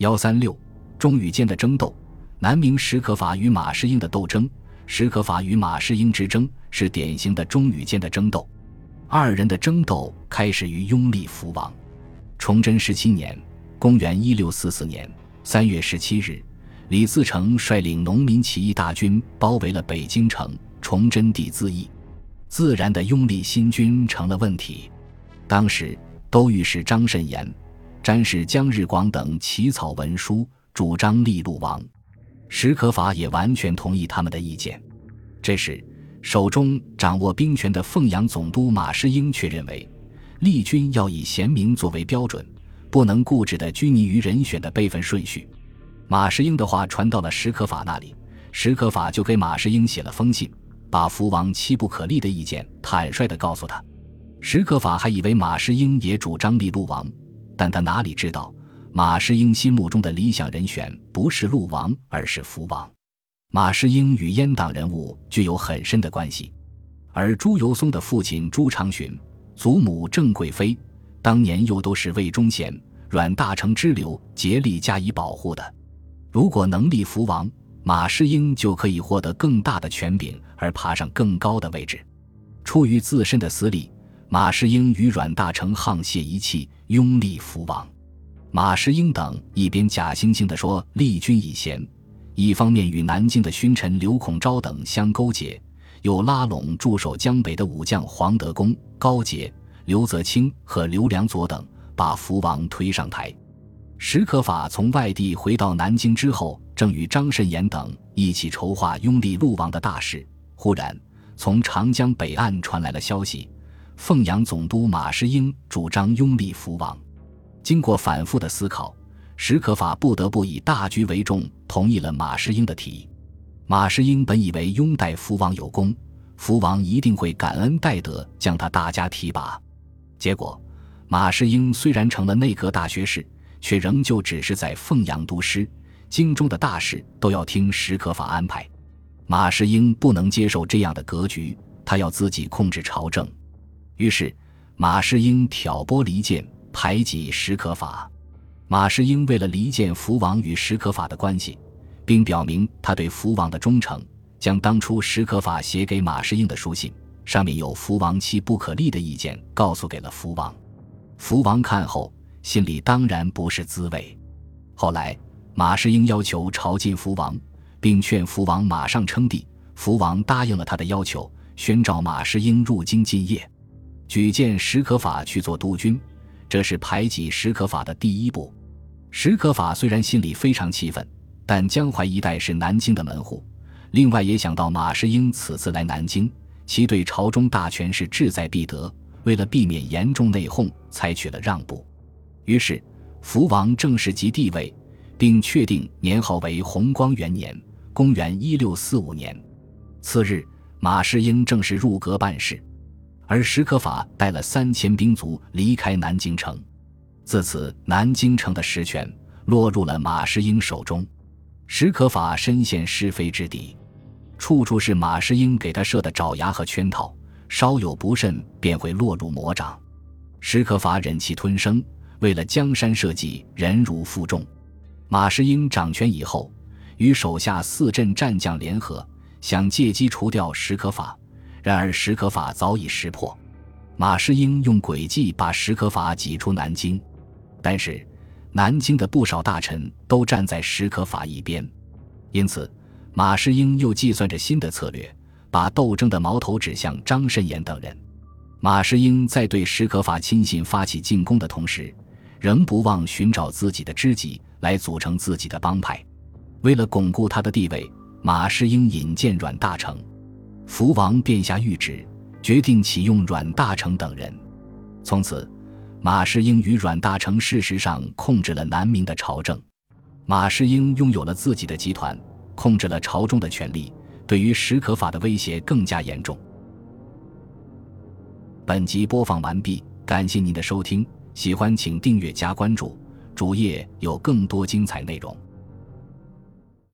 幺三六，中与间的争斗，南明史可法与马士英的斗争，史可法与马士英之争是典型的中与间的争斗。二人的争斗开始于拥立福王。崇祯十七年（公元一六四四年）三月十七日，李自成率领农民起义大军包围了北京城，崇祯帝自缢，自然的拥立新君成了问题。当时，都御史张慎言、詹事姜日广等起草文书，主张立陆王。史可法也完全同意他们的意见。这时，手中掌握兵权的凤阳总督马士英却认为，立军要以贤明作为标准，不能固执地拘泥于人选的辈分顺序。马士英的话传到了史可法那里，史可法就给马士英写了封信，把福王妻不可立的意见坦率地告诉他。史可法还以为马士英也主张立陆王，但他哪里知道，马士英心目中的理想人选不是陆王，而是福王。马士英与阉党人物具有很深的关系，而朱由崧的父亲朱常洵、祖母郑贵妃，当年又都是魏忠贤、阮大铖之流，竭力加以保护的。如果能立福王，马士英就可以获得更大的权柄，而爬上更高的位置。出于自身的私利，马士英与阮大铖沆瀣一气，拥立福王。马士英等一边假惺惺地说立君以贤。一方面与南京的勋臣刘孔昭等相勾结，又拉拢驻守江北的武将黄德功、高杰、刘泽清和刘良佐等，把福王推上台。史可法从外地回到南京之后，正与张慎言等一起筹划拥立陆王的大事。忽然，从长江北岸传来了消息：凤阳总督马士英主张拥立福王。经过反复的思考。史可法不得不以大局为重，同意了马士英的提议。马士英本以为拥戴福王有功，福王一定会感恩戴德，将他大加提拔。结果，马士英虽然成了内阁大学士，却仍旧只是在凤阳督师，京中的大事都要听史可法安排。马士英不能接受这样的格局，他要自己控制朝政。于是，马士英挑拨离间，排挤史可法。马士英为了离间福王与史可法的关系，并表明他对福王的忠诚，将当初史可法写给马士英的书信，上面有福王妻不可立的意见，告诉给了福王。福王看后，心里当然不是滋味。后来，马士英要求朝觐福王，并劝福王马上称帝，福王答应了他的要求，宣召马士英入京进谒，举荐史可法去做督军，这是排挤史可法的第一步。史可法虽然心里非常气愤，但江淮一带是南京的门户，另外也想到马士英此次来南京，其对朝中大权是志在必得，为了避免严重内讧，采取了让步。于是，福王正式即帝位，并确定年号为弘光元年（公元一六四五年）。次日，马士英正式入阁办事，而史可法带了三千兵卒离开南京城。自此，南京城的实权落入了马士英手中。史可法深陷是非之地，处处是马士英给他设的爪牙和圈套，稍有不慎便会落入魔掌。史可法忍气吞声，为了江山社稷，忍辱负重。马士英掌权以后，与手下四镇战将联合，想借机除掉史可法。然而史可法早已识破，马士英用诡计把史可法挤出南京。但是，南京的不少大臣都站在史可法一边，因此，马士英又计算着新的策略，把斗争的矛头指向张慎言等人。马士英在对史可法亲信发起进攻的同时，仍不忘寻找自己的知己来组成自己的帮派。为了巩固他的地位，马士英引荐阮大铖，福王便下谕旨，决定启用阮大铖等人。从此。马士英与阮大铖事实上控制了南明的朝政，马士英拥有了自己的集团，控制了朝中的权力，对于史可法的威胁更加严重。本集播放完毕，感谢您的收听，喜欢请订阅加关注，主页有更多精彩内容。